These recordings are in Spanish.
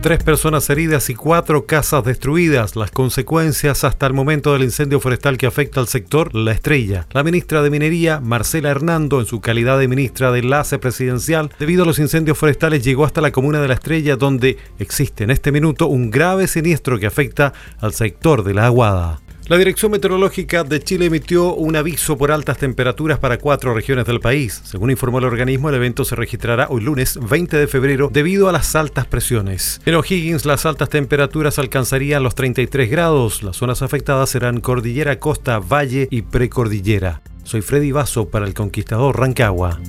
Tres personas heridas y cuatro casas destruidas. Las consecuencias hasta el momento del incendio forestal que afecta al sector La Estrella. La ministra de Minería, Marcela Hernando, en su calidad de ministra de Enlace Presidencial, debido a los incendios forestales, llegó hasta la comuna de La Estrella, donde existe en este minuto un grave siniestro que afecta al sector de la Aguada. La Dirección Meteorológica de Chile emitió un aviso por altas temperaturas para cuatro regiones del país. Según informó el organismo, el evento se registrará hoy lunes 20 de febrero debido a las altas presiones. En O'Higgins, las altas temperaturas alcanzarían los 33 grados. Las zonas afectadas serán Cordillera, Costa, Valle y Precordillera. Soy Freddy Vaso para el Conquistador Rancagua.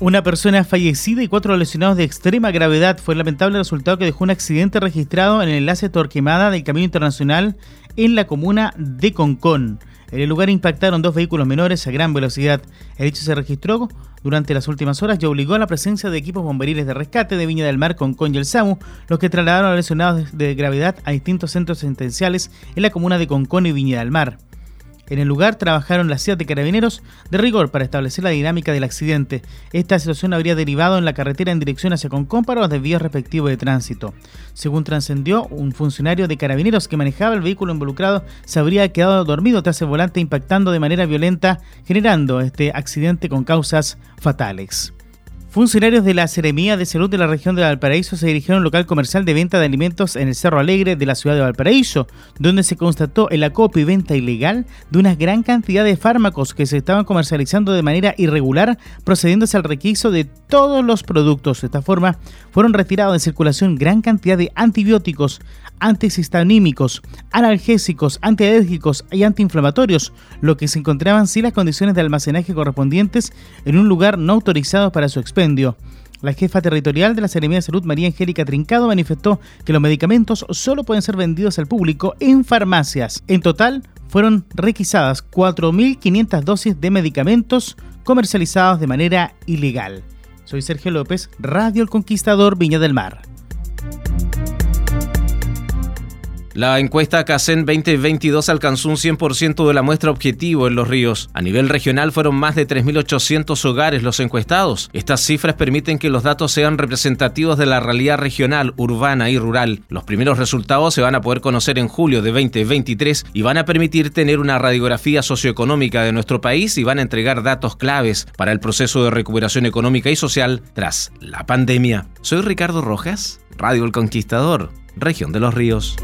Una persona fallecida y cuatro lesionados de extrema gravedad fue el lamentable resultado que dejó un accidente registrado en el enlace Torquemada del Camino Internacional en la comuna de Concón. En el lugar impactaron dos vehículos menores a gran velocidad. El hecho se registró durante las últimas horas y obligó a la presencia de equipos bomberiles de rescate de Viña del Mar, Concón y el SAMU, los que trasladaron a lesionados de gravedad a distintos centros sentenciales en la comuna de Concón y Viña del Mar. En el lugar trabajaron las siete carabineros de rigor para establecer la dinámica del accidente. Esta situación habría derivado en la carretera en dirección hacia Concón para los desvíos respectivos de tránsito. Según trascendió, un funcionario de carabineros que manejaba el vehículo involucrado se habría quedado dormido tras el volante impactando de manera violenta, generando este accidente con causas fatales. Funcionarios de la Seremía de Salud de la región de Valparaíso se dirigieron a un local comercial de venta de alimentos en el Cerro Alegre de la ciudad de Valparaíso, donde se constató el acopio y venta ilegal de una gran cantidad de fármacos que se estaban comercializando de manera irregular, procediéndose al requiso de todos los productos. De esta forma, fueron retirados de circulación gran cantidad de antibióticos, antihistanímicos, analgésicos, antialérgicos y antiinflamatorios, lo que se encontraban sin las condiciones de almacenaje correspondientes en un lugar no autorizado para su La jefa territorial de la Seremía de Salud, María Angélica Trincado, manifestó que los medicamentos solo pueden ser vendidos al público en farmacias. En total, fueron requisadas 4.500 dosis de medicamentos comercializados de manera ilegal. Soy Sergio López, Radio El Conquistador, Viña del Mar. La encuesta CACEN 2022 alcanzó un 100% de la muestra objetivo en los ríos. A nivel regional fueron más de 3.800 hogares los encuestados. Estas cifras permiten que los datos sean representativos de la realidad regional, urbana y rural. Los primeros resultados se van a poder conocer en julio de 2023 y van a permitir tener una radiografía socioeconómica de nuestro país y van a entregar datos claves para el proceso de recuperación económica y social tras la pandemia. Soy Ricardo Rojas, Radio El Conquistador región de los ríos.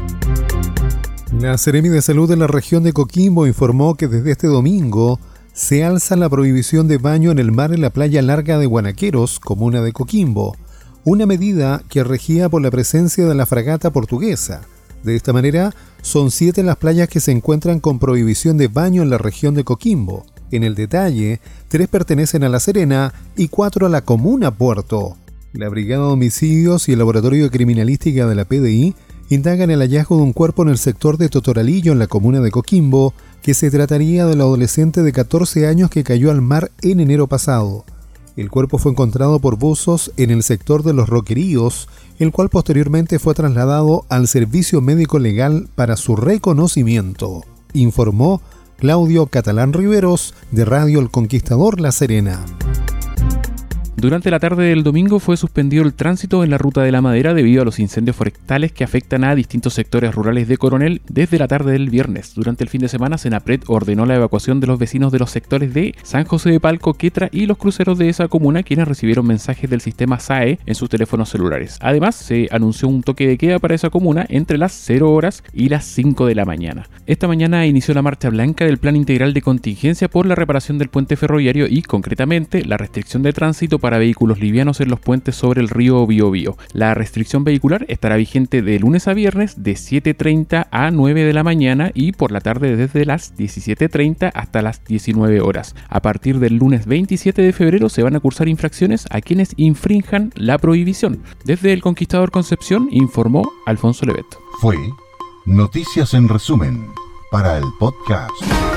La Seremi de Salud de la región de Coquimbo informó que desde este domingo se alza la prohibición de baño en el mar en la playa larga de Guanaqueros, comuna de Coquimbo, una medida que regía por la presencia de la fragata portuguesa. De esta manera, son siete las playas que se encuentran con prohibición de baño en la región de Coquimbo. En el detalle, tres pertenecen a La Serena y cuatro a la comuna Puerto. La Brigada de Homicidios y el Laboratorio de Criminalística de la PDI indagan el hallazgo de un cuerpo en el sector de Totoralillo, en la comuna de Coquimbo, que se trataría del adolescente de 14 años que cayó al mar en enero pasado. El cuerpo fue encontrado por buzos en el sector de los Roqueríos, el cual posteriormente fue trasladado al Servicio Médico Legal para su reconocimiento, informó Claudio Catalán Riveros, de Radio El Conquistador La Serena. Durante la tarde del domingo fue suspendido el tránsito en la ruta de la madera debido a los incendios forestales que afectan a distintos sectores rurales de Coronel desde la tarde del viernes. Durante el fin de semana, Senapred ordenó la evacuación de los vecinos de los sectores de San José de Palco, Quetra y los cruceros de esa comuna, quienes recibieron mensajes del sistema SAE en sus teléfonos celulares. Además, se anunció un toque de queda para esa comuna entre las 0 horas y las 5 de la mañana. Esta mañana inició la marcha blanca del Plan Integral de Contingencia por la reparación del puente ferroviario y, concretamente, la restricción de tránsito para vehículos livianos en los puentes sobre el río Biobío. La restricción vehicular estará vigente de lunes a viernes de 7.30 a 9 de la mañana y por la tarde desde las 17.30 hasta las 19 horas. A partir del lunes 27 de febrero se van a cursar infracciones a quienes infrinjan la prohibición. Desde el Conquistador Concepción informó Alfonso Levet. Fue Noticias en resumen para el podcast.